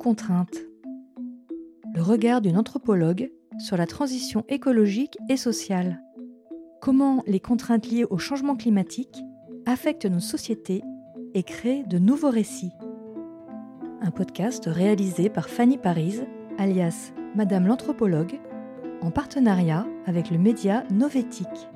contrainte. Le regard d'une anthropologue sur la transition écologique et sociale. Comment les contraintes liées au changement climatique affectent nos sociétés et créent de nouveaux récits. Un podcast réalisé par Fanny Paris, alias Madame l'anthropologue, en partenariat avec le média Novétique.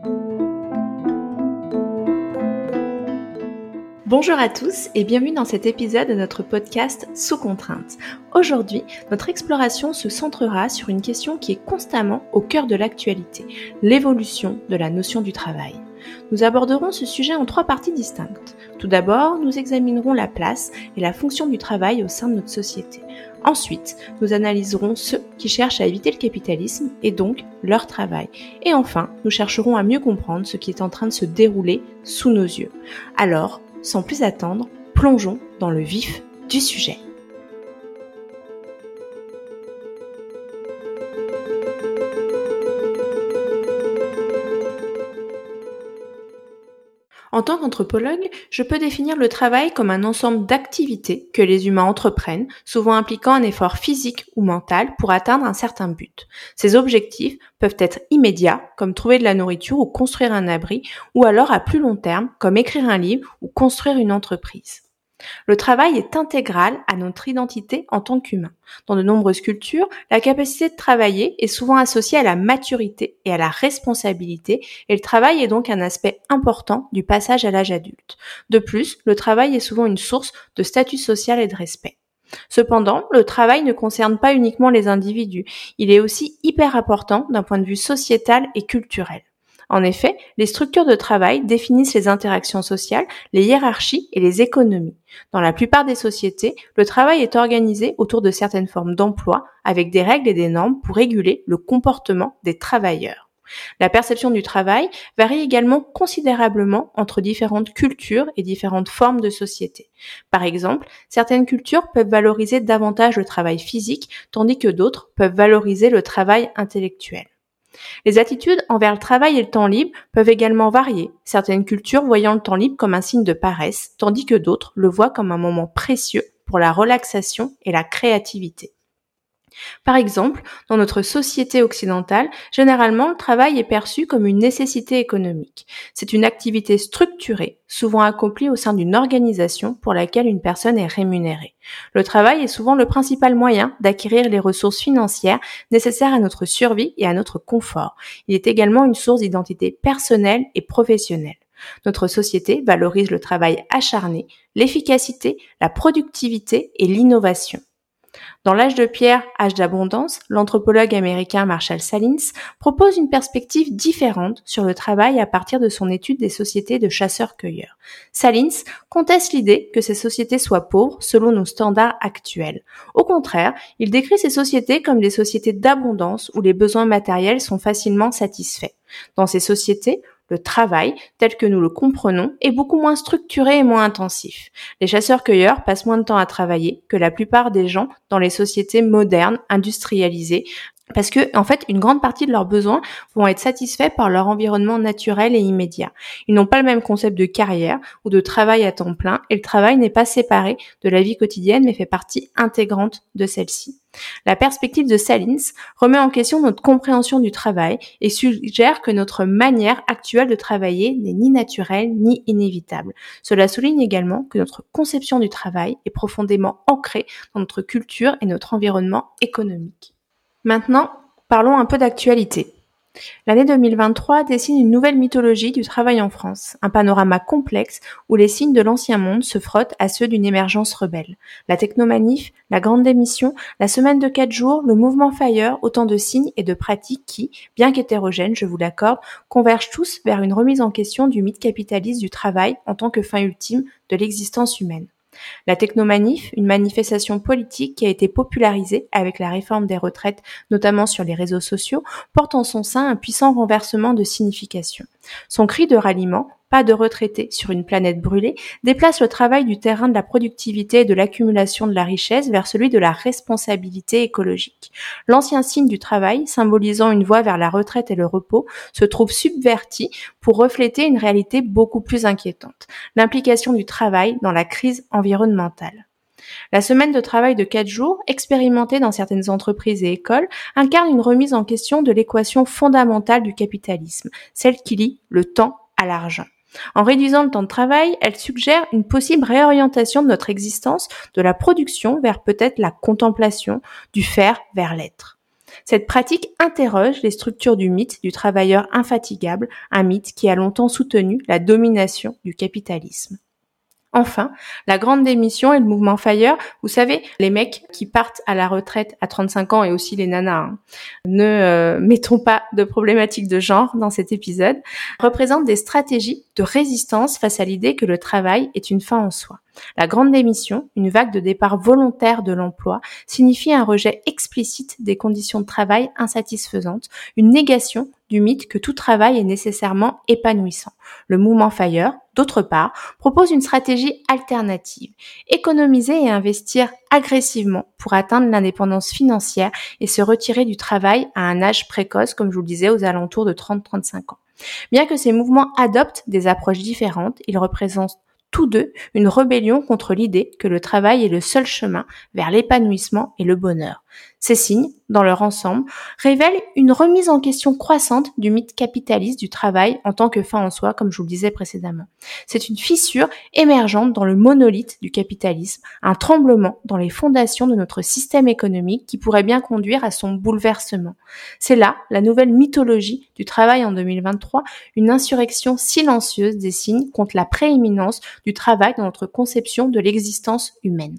Bonjour à tous et bienvenue dans cet épisode de notre podcast Sous contrainte. Aujourd'hui, notre exploration se centrera sur une question qui est constamment au cœur de l'actualité, l'évolution de la notion du travail. Nous aborderons ce sujet en trois parties distinctes. Tout d'abord, nous examinerons la place et la fonction du travail au sein de notre société. Ensuite, nous analyserons ceux qui cherchent à éviter le capitalisme et donc leur travail. Et enfin, nous chercherons à mieux comprendre ce qui est en train de se dérouler sous nos yeux. Alors, sans plus attendre, plongeons dans le vif du sujet. En tant qu'anthropologue, je peux définir le travail comme un ensemble d'activités que les humains entreprennent, souvent impliquant un effort physique ou mental pour atteindre un certain but. Ces objectifs peuvent être immédiats, comme trouver de la nourriture ou construire un abri, ou alors à plus long terme, comme écrire un livre ou construire une entreprise. Le travail est intégral à notre identité en tant qu'humain. Dans de nombreuses cultures, la capacité de travailler est souvent associée à la maturité et à la responsabilité, et le travail est donc un aspect important du passage à l'âge adulte. De plus, le travail est souvent une source de statut social et de respect. Cependant, le travail ne concerne pas uniquement les individus, il est aussi hyper important d'un point de vue sociétal et culturel. En effet, les structures de travail définissent les interactions sociales, les hiérarchies et les économies. Dans la plupart des sociétés, le travail est organisé autour de certaines formes d'emploi avec des règles et des normes pour réguler le comportement des travailleurs. La perception du travail varie également considérablement entre différentes cultures et différentes formes de société. Par exemple, certaines cultures peuvent valoriser davantage le travail physique, tandis que d'autres peuvent valoriser le travail intellectuel. Les attitudes envers le travail et le temps libre peuvent également varier, certaines cultures voyant le temps libre comme un signe de paresse, tandis que d'autres le voient comme un moment précieux pour la relaxation et la créativité. Par exemple, dans notre société occidentale, généralement le travail est perçu comme une nécessité économique. C'est une activité structurée, souvent accomplie au sein d'une organisation pour laquelle une personne est rémunérée. Le travail est souvent le principal moyen d'acquérir les ressources financières nécessaires à notre survie et à notre confort. Il est également une source d'identité personnelle et professionnelle. Notre société valorise le travail acharné, l'efficacité, la productivité et l'innovation. Dans l'âge de pierre, âge d'abondance, l'anthropologue américain Marshall Salins propose une perspective différente sur le travail à partir de son étude des sociétés de chasseurs-cueilleurs. Salins conteste l'idée que ces sociétés soient pauvres selon nos standards actuels. Au contraire, il décrit ces sociétés comme des sociétés d'abondance où les besoins matériels sont facilement satisfaits. Dans ces sociétés, le travail, tel que nous le comprenons, est beaucoup moins structuré et moins intensif. Les chasseurs-cueilleurs passent moins de temps à travailler que la plupart des gens dans les sociétés modernes, industrialisées, parce que en fait une grande partie de leurs besoins vont être satisfaits par leur environnement naturel et immédiat. Ils n'ont pas le même concept de carrière ou de travail à temps plein et le travail n'est pas séparé de la vie quotidienne mais fait partie intégrante de celle-ci. La perspective de Salins remet en question notre compréhension du travail et suggère que notre manière actuelle de travailler n'est ni naturelle ni inévitable. Cela souligne également que notre conception du travail est profondément ancrée dans notre culture et notre environnement économique. Maintenant, parlons un peu d'actualité. L'année 2023 dessine une nouvelle mythologie du travail en France, un panorama complexe où les signes de l'ancien monde se frottent à ceux d'une émergence rebelle. La technomanif, la grande démission, la semaine de quatre jours, le mouvement Fire, autant de signes et de pratiques qui, bien qu'hétérogènes, je vous l'accorde, convergent tous vers une remise en question du mythe capitaliste du travail en tant que fin ultime de l'existence humaine. La technomanif, une manifestation politique qui a été popularisée avec la réforme des retraites, notamment sur les réseaux sociaux, porte en son sein un puissant renversement de signification. Son cri de ralliement, pas de retraités sur une planète brûlée, déplace le travail du terrain de la productivité et de l'accumulation de la richesse vers celui de la responsabilité écologique. L'ancien signe du travail, symbolisant une voie vers la retraite et le repos, se trouve subverti pour refléter une réalité beaucoup plus inquiétante, l'implication du travail dans la crise environnementale. La semaine de travail de 4 jours, expérimentée dans certaines entreprises et écoles, incarne une remise en question de l'équation fondamentale du capitalisme, celle qui lie le temps à l'argent. En réduisant le temps de travail, elle suggère une possible réorientation de notre existence de la production vers peut-être la contemplation, du faire vers l'être. Cette pratique interroge les structures du mythe du travailleur infatigable, un mythe qui a longtemps soutenu la domination du capitalisme. Enfin, la grande démission et le mouvement Fire, vous savez, les mecs qui partent à la retraite à 35 ans et aussi les nanas, hein. ne euh, mettons pas de problématiques de genre dans cet épisode, représentent des stratégies de résistance face à l'idée que le travail est une fin en soi. La grande démission, une vague de départ volontaire de l'emploi, signifie un rejet explicite des conditions de travail insatisfaisantes, une négation du mythe que tout travail est nécessairement épanouissant. Le mouvement Fire, d'autre part, propose une stratégie alternative, économiser et investir agressivement pour atteindre l'indépendance financière et se retirer du travail à un âge précoce, comme je vous le disais, aux alentours de 30-35 ans. Bien que ces mouvements adoptent des approches différentes, ils représentent tous deux une rébellion contre l'idée que le travail est le seul chemin vers l'épanouissement et le bonheur. Ces signes, dans leur ensemble, révèlent une remise en question croissante du mythe capitaliste du travail en tant que fin en soi, comme je vous le disais précédemment. C'est une fissure émergente dans le monolithe du capitalisme, un tremblement dans les fondations de notre système économique qui pourrait bien conduire à son bouleversement. C'est là la nouvelle mythologie du travail en 2023, une insurrection silencieuse des signes contre la prééminence du travail dans notre conception de l'existence humaine.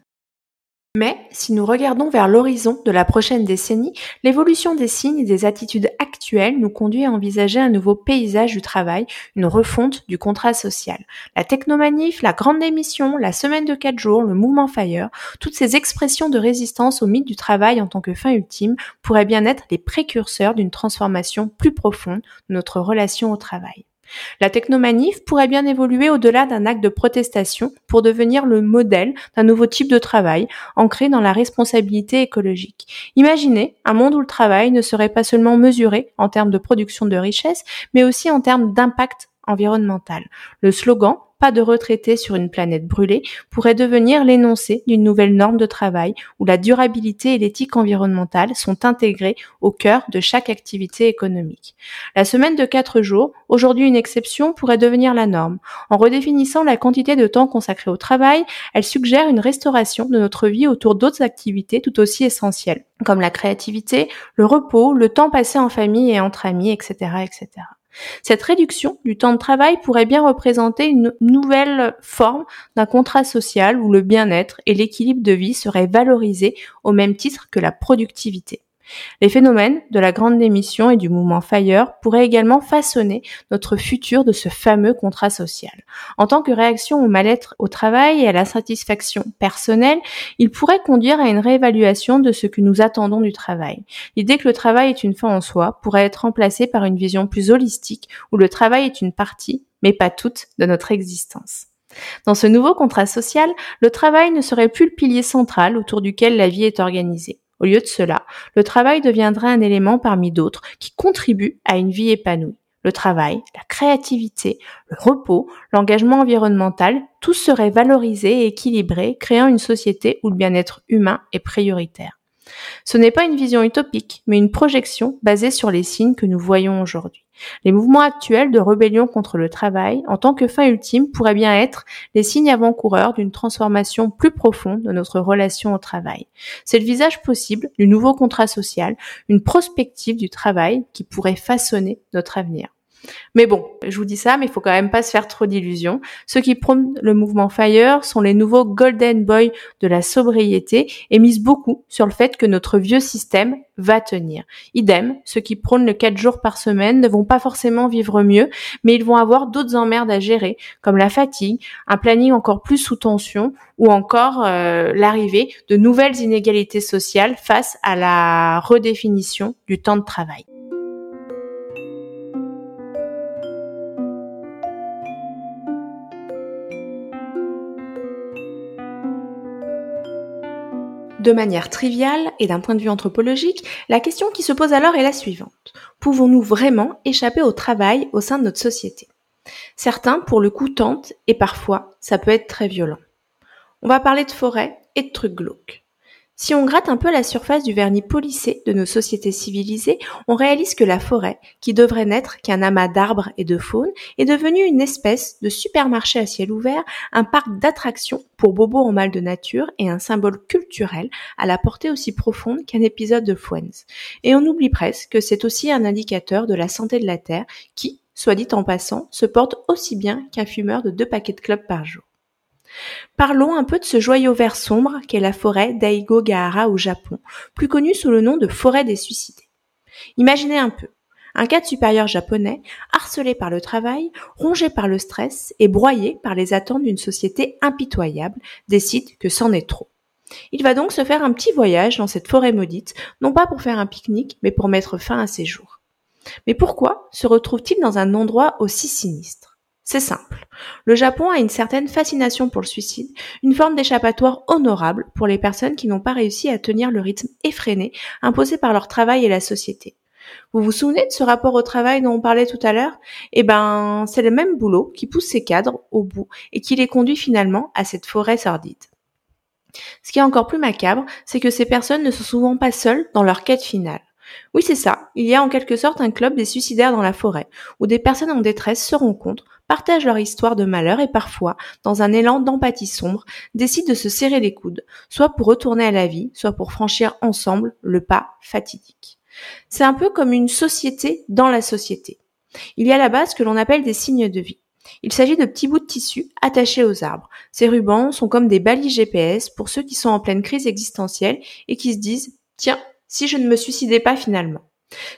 Mais si nous regardons vers l'horizon de la prochaine décennie, l'évolution des signes et des attitudes actuelles nous conduit à envisager un nouveau paysage du travail, une refonte du contrat social. La technomanif, la grande démission, la semaine de quatre jours, le mouvement Fire, toutes ces expressions de résistance au mythe du travail en tant que fin ultime pourraient bien être les précurseurs d'une transformation plus profonde de notre relation au travail. La technomanif pourrait bien évoluer au-delà d'un acte de protestation pour devenir le modèle d'un nouveau type de travail ancré dans la responsabilité écologique. Imaginez un monde où le travail ne serait pas seulement mesuré en termes de production de richesse, mais aussi en termes d'impact environnemental. Le slogan pas de retraités sur une planète brûlée pourrait devenir l'énoncé d'une nouvelle norme de travail où la durabilité et l'éthique environnementale sont intégrées au cœur de chaque activité économique. La semaine de quatre jours, aujourd'hui une exception, pourrait devenir la norme. En redéfinissant la quantité de temps consacré au travail, elle suggère une restauration de notre vie autour d'autres activités tout aussi essentielles, comme la créativité, le repos, le temps passé en famille et entre amis, etc., etc. Cette réduction du temps de travail pourrait bien représenter une nouvelle forme d'un contrat social où le bien-être et l'équilibre de vie seraient valorisés au même titre que la productivité. Les phénomènes de la grande démission et du mouvement Fire pourraient également façonner notre futur de ce fameux contrat social. En tant que réaction au mal-être au travail et à la satisfaction personnelle, il pourrait conduire à une réévaluation de ce que nous attendons du travail. L'idée que le travail est une fin en soi pourrait être remplacée par une vision plus holistique où le travail est une partie, mais pas toute, de notre existence. Dans ce nouveau contrat social, le travail ne serait plus le pilier central autour duquel la vie est organisée. Au lieu de cela, le travail deviendrait un élément parmi d'autres qui contribue à une vie épanouie. Le travail, la créativité, le repos, l'engagement environnemental, tout serait valorisé et équilibré, créant une société où le bien-être humain est prioritaire. Ce n'est pas une vision utopique, mais une projection basée sur les signes que nous voyons aujourd'hui. Les mouvements actuels de rébellion contre le travail, en tant que fin ultime, pourraient bien être les signes avant-coureurs d'une transformation plus profonde de notre relation au travail. C'est le visage possible du nouveau contrat social, une prospective du travail qui pourrait façonner notre avenir. Mais bon, je vous dis ça, mais il faut quand même pas se faire trop d'illusions. Ceux qui prônent le mouvement Fire sont les nouveaux Golden Boy de la sobriété et misent beaucoup sur le fait que notre vieux système va tenir. Idem, ceux qui prônent le 4 jours par semaine ne vont pas forcément vivre mieux, mais ils vont avoir d'autres emmerdes à gérer, comme la fatigue, un planning encore plus sous tension ou encore euh, l'arrivée de nouvelles inégalités sociales face à la redéfinition du temps de travail. De manière triviale et d'un point de vue anthropologique, la question qui se pose alors est la suivante. Pouvons-nous vraiment échapper au travail au sein de notre société? Certains, pour le coup, tentent et parfois, ça peut être très violent. On va parler de forêt et de trucs glauques. Si on gratte un peu la surface du vernis polissé de nos sociétés civilisées, on réalise que la forêt, qui devrait n'être qu'un amas d'arbres et de faune, est devenue une espèce de supermarché à ciel ouvert, un parc d'attractions pour bobos en mal de nature et un symbole culturel à la portée aussi profonde qu'un épisode de Friends. Et on oublie presque que c'est aussi un indicateur de la santé de la Terre qui, soit dit en passant, se porte aussi bien qu'un fumeur de deux paquets de clubs par jour. Parlons un peu de ce joyau vert sombre qu'est la forêt d'Aigogahara au Japon, plus connue sous le nom de forêt des suicidés. Imaginez un peu. Un cadre supérieur japonais, harcelé par le travail, rongé par le stress et broyé par les attentes d'une société impitoyable, décide que c'en est trop. Il va donc se faire un petit voyage dans cette forêt maudite, non pas pour faire un pique-nique, mais pour mettre fin à ses jours. Mais pourquoi se retrouve-t-il dans un endroit aussi sinistre? C'est simple. Le Japon a une certaine fascination pour le suicide, une forme d'échappatoire honorable pour les personnes qui n'ont pas réussi à tenir le rythme effréné imposé par leur travail et la société. Vous vous souvenez de ce rapport au travail dont on parlait tout à l'heure? Eh ben, c'est le même boulot qui pousse ces cadres au bout et qui les conduit finalement à cette forêt sordide. Ce qui est encore plus macabre, c'est que ces personnes ne sont souvent pas seules dans leur quête finale. Oui, c'est ça. Il y a en quelque sorte un club des suicidaires dans la forêt, où des personnes en détresse se rencontrent, partagent leur histoire de malheur et parfois, dans un élan d'empathie sombre, décident de se serrer les coudes, soit pour retourner à la vie, soit pour franchir ensemble le pas fatidique. C'est un peu comme une société dans la société. Il y a là-bas ce que l'on appelle des signes de vie. Il s'agit de petits bouts de tissu attachés aux arbres. Ces rubans sont comme des balises GPS pour ceux qui sont en pleine crise existentielle et qui se disent Tiens, si je ne me suicidais pas finalement.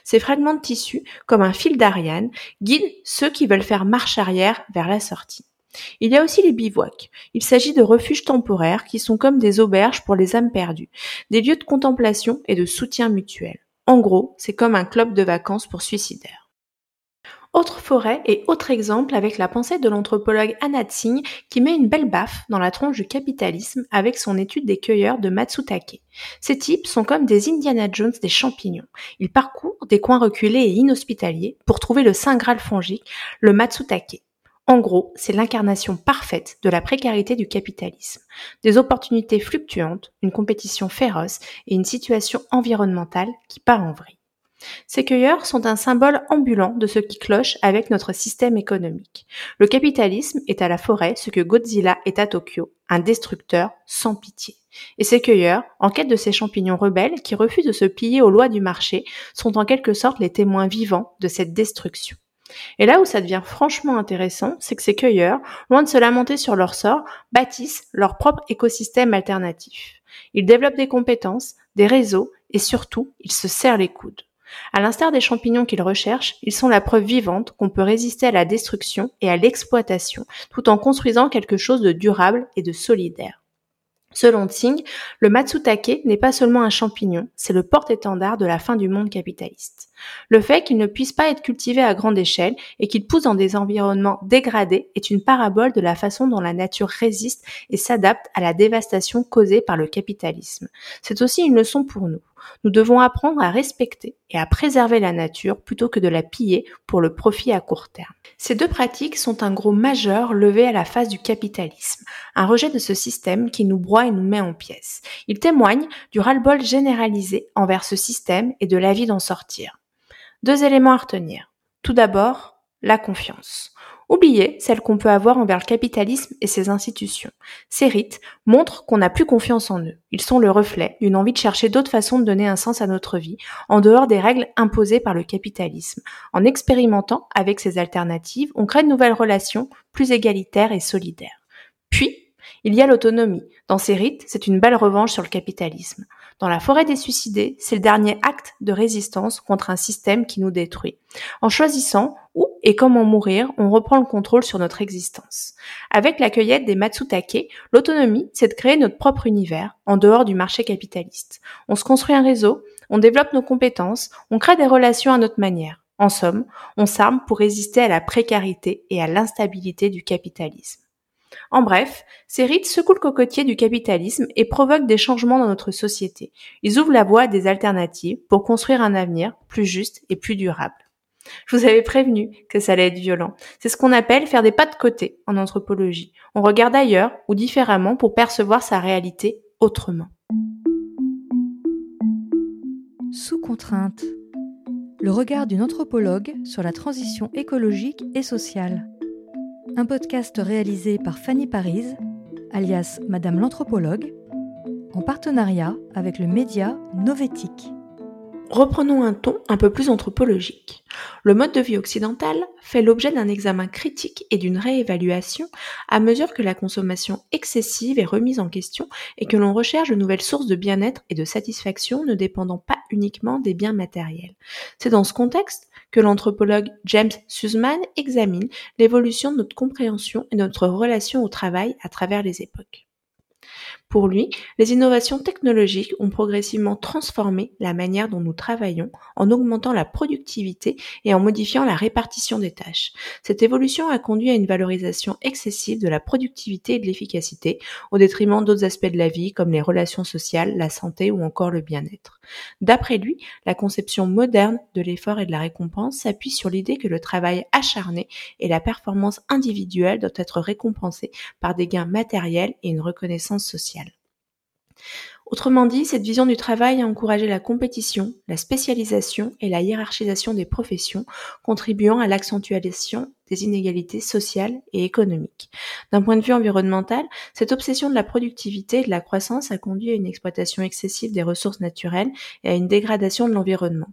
Ces fragments de tissu, comme un fil d'Ariane, guident ceux qui veulent faire marche arrière vers la sortie. Il y a aussi les bivouacs. Il s'agit de refuges temporaires qui sont comme des auberges pour les âmes perdues, des lieux de contemplation et de soutien mutuel. En gros, c'est comme un club de vacances pour suicidaires. Autre forêt et autre exemple avec la pensée de l'anthropologue Anna Tsing qui met une belle baffe dans la tronche du capitalisme avec son étude des cueilleurs de Matsutake. Ces types sont comme des Indiana Jones des champignons. Ils parcourent des coins reculés et inhospitaliers pour trouver le saint graal fongique, le Matsutake. En gros, c'est l'incarnation parfaite de la précarité du capitalisme. Des opportunités fluctuantes, une compétition féroce et une situation environnementale qui part en vrille. Ces cueilleurs sont un symbole ambulant de ce qui cloche avec notre système économique. Le capitalisme est à la forêt ce que Godzilla est à Tokyo, un destructeur sans pitié. Et ces cueilleurs, en quête de ces champignons rebelles qui refusent de se plier aux lois du marché, sont en quelque sorte les témoins vivants de cette destruction. Et là où ça devient franchement intéressant, c'est que ces cueilleurs, loin de se lamenter sur leur sort, bâtissent leur propre écosystème alternatif. Ils développent des compétences, des réseaux, et surtout, ils se serrent les coudes. À l'instar des champignons qu'ils recherchent, ils sont la preuve vivante qu'on peut résister à la destruction et à l'exploitation, tout en construisant quelque chose de durable et de solidaire. Selon Tsing, le matsutake n'est pas seulement un champignon, c'est le porte-étendard de la fin du monde capitaliste. Le fait qu'il ne puisse pas être cultivé à grande échelle et qu'il pousse dans des environnements dégradés est une parabole de la façon dont la nature résiste et s'adapte à la dévastation causée par le capitalisme. C'est aussi une leçon pour nous. Nous devons apprendre à respecter et à préserver la nature plutôt que de la piller pour le profit à court terme. Ces deux pratiques sont un gros majeur levé à la face du capitalisme, un rejet de ce système qui nous broie et nous met en pièces. Il témoigne du ras-le-bol généralisé envers ce système et de l'avis d'en sortir. Deux éléments à retenir. Tout d'abord, la confiance. Oubliez celle qu'on peut avoir envers le capitalisme et ses institutions. Ces rites montrent qu'on n'a plus confiance en eux. Ils sont le reflet d'une envie de chercher d'autres façons de donner un sens à notre vie, en dehors des règles imposées par le capitalisme. En expérimentant avec ces alternatives, on crée de nouvelles relations plus égalitaires et solidaires. Puis, il y a l'autonomie. Dans ces rites, c'est une belle revanche sur le capitalisme. Dans la forêt des suicidés, c'est le dernier acte de résistance contre un système qui nous détruit. En choisissant où et comment mourir, on reprend le contrôle sur notre existence. Avec la cueillette des Matsutake, l'autonomie, c'est de créer notre propre univers, en dehors du marché capitaliste. On se construit un réseau, on développe nos compétences, on crée des relations à notre manière. En somme, on s'arme pour résister à la précarité et à l'instabilité du capitalisme. En bref, ces rites secouent le cocotier du capitalisme et provoquent des changements dans notre société. Ils ouvrent la voie à des alternatives pour construire un avenir plus juste et plus durable. Je vous avais prévenu que ça allait être violent. C'est ce qu'on appelle faire des pas de côté en anthropologie. On regarde ailleurs ou différemment pour percevoir sa réalité autrement. Sous contrainte. Le regard d'une anthropologue sur la transition écologique et sociale. Un podcast réalisé par Fanny Paris, alias Madame l'anthropologue, en partenariat avec le média Novétique. Reprenons un ton un peu plus anthropologique. Le mode de vie occidental fait l'objet d'un examen critique et d'une réévaluation à mesure que la consommation excessive est remise en question et que l'on recherche de nouvelles sources de bien-être et de satisfaction ne dépendant pas uniquement des biens matériels. C'est dans ce contexte que l'anthropologue James Sussman examine l'évolution de notre compréhension et notre relation au travail à travers les époques. Pour lui, les innovations technologiques ont progressivement transformé la manière dont nous travaillons en augmentant la productivité et en modifiant la répartition des tâches. Cette évolution a conduit à une valorisation excessive de la productivité et de l'efficacité au détriment d'autres aspects de la vie comme les relations sociales, la santé ou encore le bien-être. D'après lui, la conception moderne de l'effort et de la récompense s'appuie sur l'idée que le travail acharné et la performance individuelle doivent être récompensés par des gains matériels et une reconnaissance sociale. Autrement dit, cette vision du travail a encouragé la compétition, la spécialisation et la hiérarchisation des professions, contribuant à l'accentuation des inégalités sociales et économiques. D'un point de vue environnemental, cette obsession de la productivité et de la croissance a conduit à une exploitation excessive des ressources naturelles et à une dégradation de l'environnement.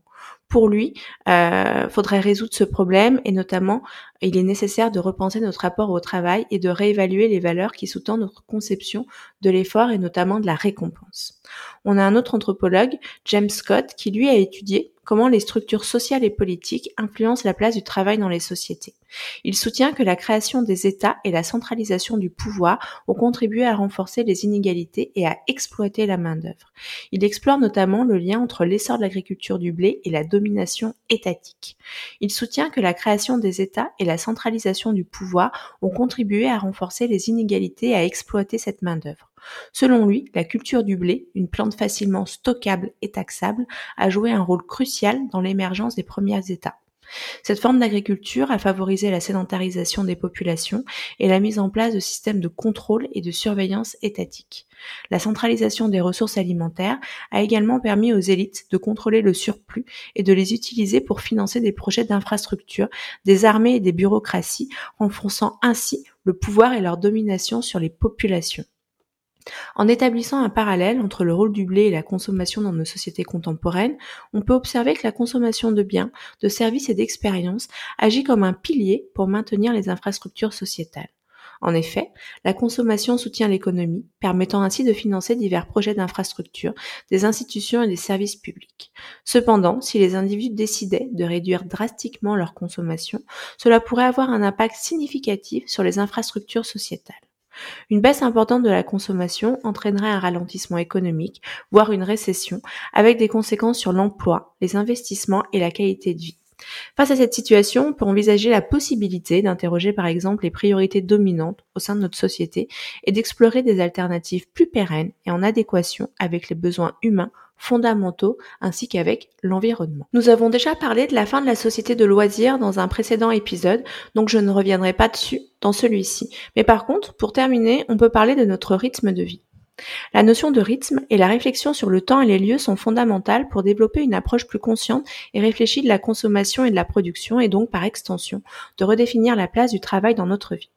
Pour lui, euh, faudrait résoudre ce problème et notamment, il est nécessaire de repenser notre rapport au travail et de réévaluer les valeurs qui sous-tendent notre conception de l'effort et notamment de la récompense. On a un autre anthropologue, James Scott, qui lui a étudié comment les structures sociales et politiques influencent la place du travail dans les sociétés. Il soutient que la création des États et la centralisation du pouvoir ont contribué à renforcer les inégalités et à exploiter la main-d'œuvre. Il explore notamment le lien entre l'essor de l'agriculture du blé et la domination étatique. Il soutient que la création des États et la centralisation du pouvoir ont contribué à renforcer les inégalités et à exploiter cette main-d'œuvre. Selon lui, la culture du blé, une plante facilement stockable et taxable, a joué un rôle crucial dans l'émergence des premiers États. Cette forme d'agriculture a favorisé la sédentarisation des populations et la mise en place de systèmes de contrôle et de surveillance étatique. La centralisation des ressources alimentaires a également permis aux élites de contrôler le surplus et de les utiliser pour financer des projets d'infrastructure, des armées et des bureaucraties, renforçant ainsi le pouvoir et leur domination sur les populations. En établissant un parallèle entre le rôle du blé et la consommation dans nos sociétés contemporaines, on peut observer que la consommation de biens, de services et d'expériences agit comme un pilier pour maintenir les infrastructures sociétales. En effet, la consommation soutient l'économie, permettant ainsi de financer divers projets d'infrastructures, des institutions et des services publics. Cependant, si les individus décidaient de réduire drastiquement leur consommation, cela pourrait avoir un impact significatif sur les infrastructures sociétales. Une baisse importante de la consommation entraînerait un ralentissement économique, voire une récession, avec des conséquences sur l'emploi, les investissements et la qualité de vie. Face à cette situation, on peut envisager la possibilité d'interroger par exemple les priorités dominantes au sein de notre société et d'explorer des alternatives plus pérennes et en adéquation avec les besoins humains fondamentaux ainsi qu'avec l'environnement. Nous avons déjà parlé de la fin de la société de loisirs dans un précédent épisode, donc je ne reviendrai pas dessus dans celui-ci. Mais par contre, pour terminer, on peut parler de notre rythme de vie. La notion de rythme et la réflexion sur le temps et les lieux sont fondamentales pour développer une approche plus consciente et réfléchie de la consommation et de la production et donc par extension de redéfinir la place du travail dans notre vie.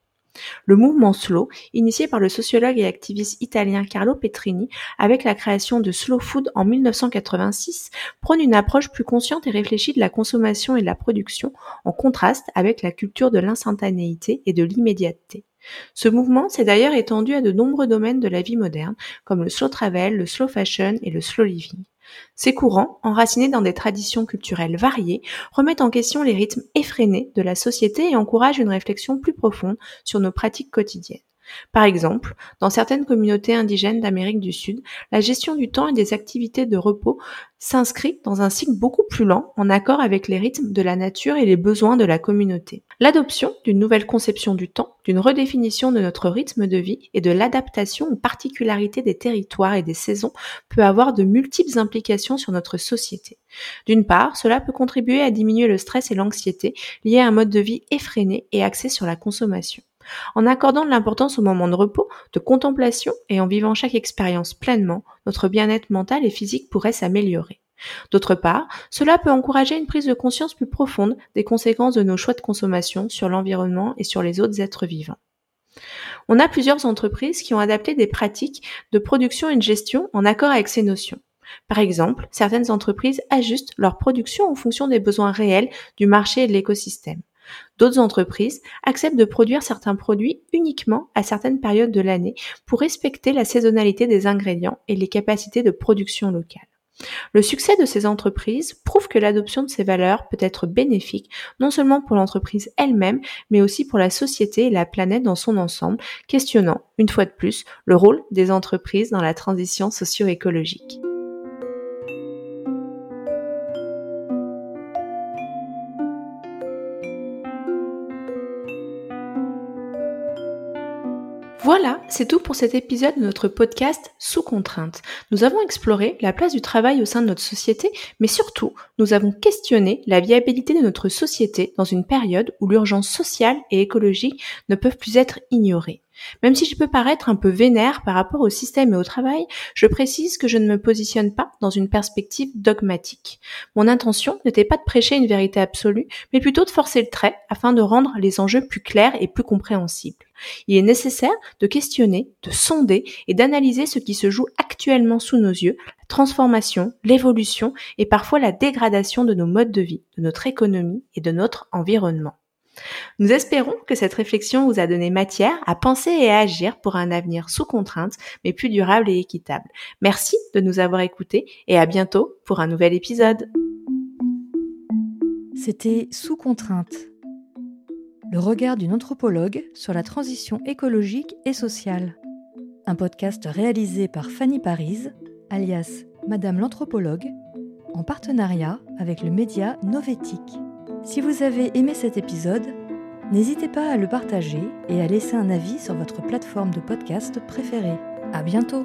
Le mouvement slow, initié par le sociologue et activiste italien Carlo Petrini avec la création de Slow Food en 1986, prône une approche plus consciente et réfléchie de la consommation et de la production, en contraste avec la culture de l'instantanéité et de l'immédiateté. Ce mouvement s'est d'ailleurs étendu à de nombreux domaines de la vie moderne, comme le slow travel, le slow fashion et le slow living. Ces courants, enracinés dans des traditions culturelles variées, remettent en question les rythmes effrénés de la société et encouragent une réflexion plus profonde sur nos pratiques quotidiennes. Par exemple, dans certaines communautés indigènes d'Amérique du Sud, la gestion du temps et des activités de repos s'inscrit dans un cycle beaucoup plus lent en accord avec les rythmes de la nature et les besoins de la communauté. L'adoption d'une nouvelle conception du temps, d'une redéfinition de notre rythme de vie et de l'adaptation aux particularités des territoires et des saisons peut avoir de multiples implications sur notre société. D'une part, cela peut contribuer à diminuer le stress et l'anxiété liés à un mode de vie effréné et axé sur la consommation. En accordant de l'importance au moment de repos, de contemplation et en vivant chaque expérience pleinement, notre bien-être mental et physique pourrait s'améliorer. D'autre part, cela peut encourager une prise de conscience plus profonde des conséquences de nos choix de consommation sur l'environnement et sur les autres êtres vivants. On a plusieurs entreprises qui ont adapté des pratiques de production et de gestion en accord avec ces notions. Par exemple, certaines entreprises ajustent leur production en fonction des besoins réels du marché et de l'écosystème. D'autres entreprises acceptent de produire certains produits uniquement à certaines périodes de l'année pour respecter la saisonnalité des ingrédients et les capacités de production locale. Le succès de ces entreprises prouve que l'adoption de ces valeurs peut être bénéfique non seulement pour l'entreprise elle-même, mais aussi pour la société et la planète dans son ensemble, questionnant, une fois de plus, le rôle des entreprises dans la transition socio-écologique. Voilà, c'est tout pour cet épisode de notre podcast Sous contrainte. Nous avons exploré la place du travail au sein de notre société, mais surtout, nous avons questionné la viabilité de notre société dans une période où l'urgence sociale et écologique ne peuvent plus être ignorées. Même si je peux paraître un peu vénère par rapport au système et au travail, je précise que je ne me positionne pas dans une perspective dogmatique. Mon intention n'était pas de prêcher une vérité absolue, mais plutôt de forcer le trait afin de rendre les enjeux plus clairs et plus compréhensibles. Il est nécessaire de questionner, de sonder et d'analyser ce qui se joue actuellement sous nos yeux, la transformation, l'évolution et parfois la dégradation de nos modes de vie, de notre économie et de notre environnement. Nous espérons que cette réflexion vous a donné matière à penser et à agir pour un avenir sous contrainte, mais plus durable et équitable. Merci de nous avoir écoutés et à bientôt pour un nouvel épisode. C'était Sous contrainte, le regard d'une anthropologue sur la transition écologique et sociale. Un podcast réalisé par Fanny Paris, alias Madame l'anthropologue, en partenariat avec le média Novétique. Si vous avez aimé cet épisode, n'hésitez pas à le partager et à laisser un avis sur votre plateforme de podcast préférée. À bientôt!